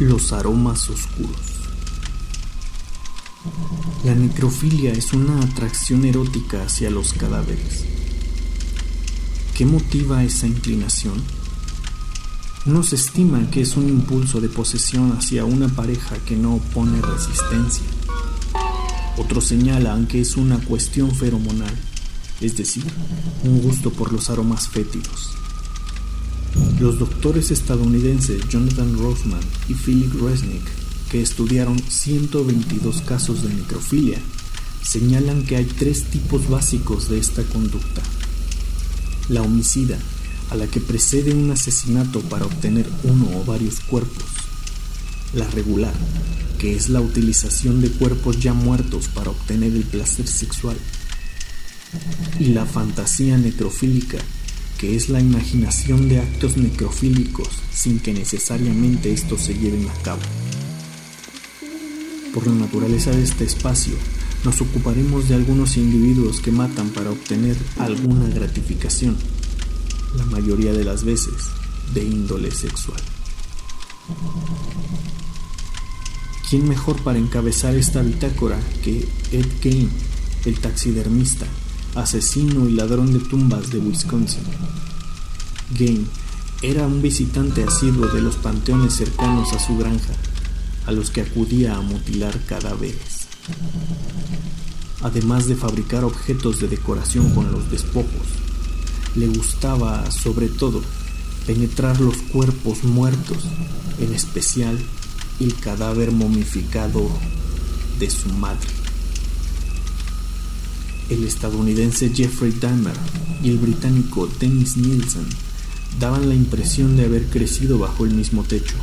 Los aromas oscuros. La necrofilia es una atracción erótica hacia los cadáveres. ¿Qué motiva esa inclinación? Unos estiman que es un impulso de posesión hacia una pareja que no opone resistencia. Otros señalan que es una cuestión feromonal, es decir, un gusto por los aromas fétidos. Los doctores estadounidenses Jonathan Rothman y Philip Resnick, que estudiaron 122 casos de necrofilia, señalan que hay tres tipos básicos de esta conducta. La homicida, a la que precede un asesinato para obtener uno o varios cuerpos. La regular, que es la utilización de cuerpos ya muertos para obtener el placer sexual. Y la fantasía necrofílica, que es la imaginación de actos necrofílicos sin que necesariamente estos se lleven a cabo. Por la naturaleza de este espacio, nos ocuparemos de algunos individuos que matan para obtener alguna gratificación, la mayoría de las veces de índole sexual. ¿Quién mejor para encabezar esta bitácora que Ed Gein, el taxidermista, asesino y ladrón de tumbas de Wisconsin. Game era un visitante asiduo de los panteones cercanos a su granja, a los que acudía a mutilar cadáveres. Además de fabricar objetos de decoración con los despojos, le gustaba, sobre todo, penetrar los cuerpos muertos, en especial el cadáver momificado de su madre el estadounidense Jeffrey Dahmer y el británico Dennis Nielsen daban la impresión de haber crecido bajo el mismo techo,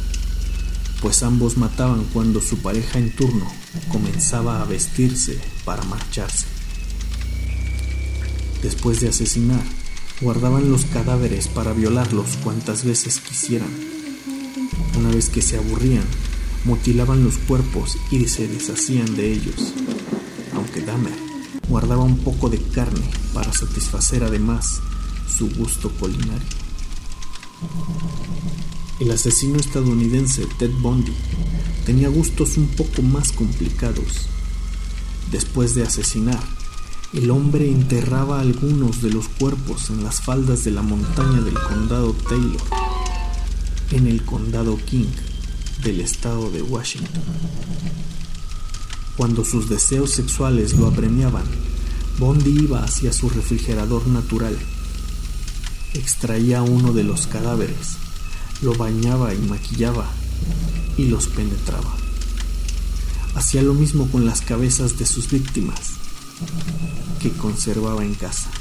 pues ambos mataban cuando su pareja en turno comenzaba a vestirse para marcharse. Después de asesinar, guardaban los cadáveres para violarlos cuantas veces quisieran. Una vez que se aburrían, mutilaban los cuerpos y se deshacían de ellos, aunque Dahmer guardaba un poco de carne para satisfacer además su gusto culinario. El asesino estadounidense Ted Bundy tenía gustos un poco más complicados. Después de asesinar, el hombre enterraba algunos de los cuerpos en las faldas de la montaña del condado Taylor, en el condado King del estado de Washington. Cuando sus deseos sexuales lo apremiaban, Bondi iba hacia su refrigerador natural. Extraía uno de los cadáveres, lo bañaba y maquillaba y los penetraba. Hacía lo mismo con las cabezas de sus víctimas, que conservaba en casa.